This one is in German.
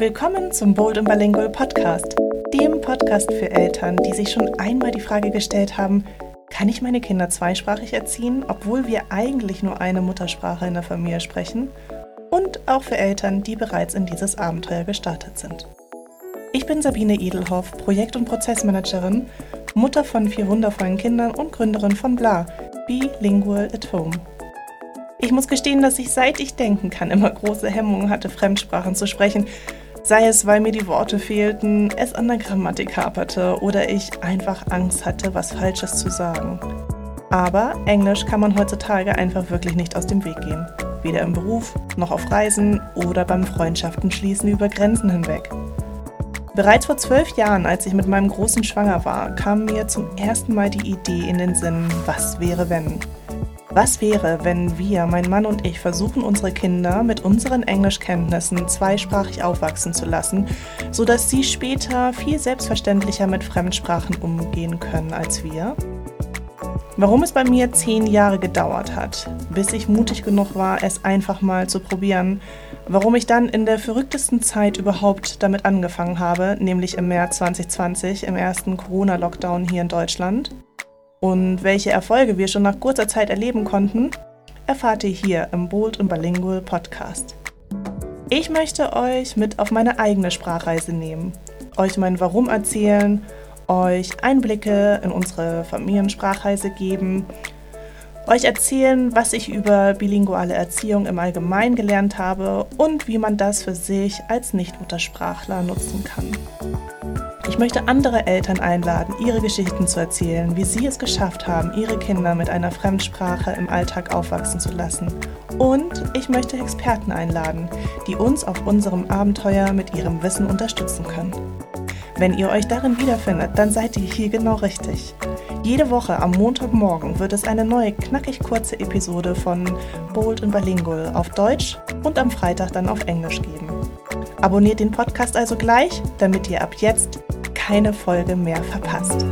Willkommen zum Bold und Bilingual Podcast, dem Podcast für Eltern, die sich schon einmal die Frage gestellt haben, kann ich meine Kinder zweisprachig erziehen, obwohl wir eigentlich nur eine Muttersprache in der Familie sprechen? Und auch für Eltern, die bereits in dieses Abenteuer gestartet sind. Ich bin Sabine Edelhoff, Projekt- und Prozessmanagerin, Mutter von vier wundervollen Kindern und Gründerin von Bla, Bilingual at Home. Ich muss gestehen, dass ich seit ich denken kann immer große Hemmungen hatte, Fremdsprachen zu sprechen. Sei es, weil mir die Worte fehlten, es an der Grammatik haperte oder ich einfach Angst hatte, was Falsches zu sagen. Aber Englisch kann man heutzutage einfach wirklich nicht aus dem Weg gehen. Weder im Beruf, noch auf Reisen oder beim Freundschaften schließen über Grenzen hinweg. Bereits vor zwölf Jahren, als ich mit meinem Großen schwanger war, kam mir zum ersten Mal die Idee in den Sinn, was wäre wenn? Was wäre, wenn wir, mein Mann und ich, versuchen, unsere Kinder mit unseren Englischkenntnissen zweisprachig aufwachsen zu lassen, sodass sie später viel selbstverständlicher mit Fremdsprachen umgehen können als wir? Warum es bei mir zehn Jahre gedauert hat, bis ich mutig genug war, es einfach mal zu probieren, warum ich dann in der verrücktesten Zeit überhaupt damit angefangen habe, nämlich im März 2020, im ersten Corona-Lockdown hier in Deutschland, und welche Erfolge wir schon nach kurzer Zeit erleben konnten, erfahrt ihr hier im Bold und Bilingual Podcast. Ich möchte euch mit auf meine eigene Sprachreise nehmen, euch mein Warum erzählen, euch Einblicke in unsere Familiensprachreise geben, euch erzählen, was ich über bilinguale Erziehung im Allgemeinen gelernt habe und wie man das für sich als Nichtmuttersprachler nutzen kann. Ich möchte andere Eltern einladen, ihre Geschichten zu erzählen, wie sie es geschafft haben, ihre Kinder mit einer Fremdsprache im Alltag aufwachsen zu lassen. Und ich möchte Experten einladen, die uns auf unserem Abenteuer mit ihrem Wissen unterstützen können. Wenn ihr euch darin wiederfindet, dann seid ihr hier genau richtig. Jede Woche am Montagmorgen wird es eine neue, knackig kurze Episode von Bold und Bilingual auf Deutsch und am Freitag dann auf Englisch geben. Abonniert den Podcast also gleich, damit ihr ab jetzt keine Folge mehr verpasst.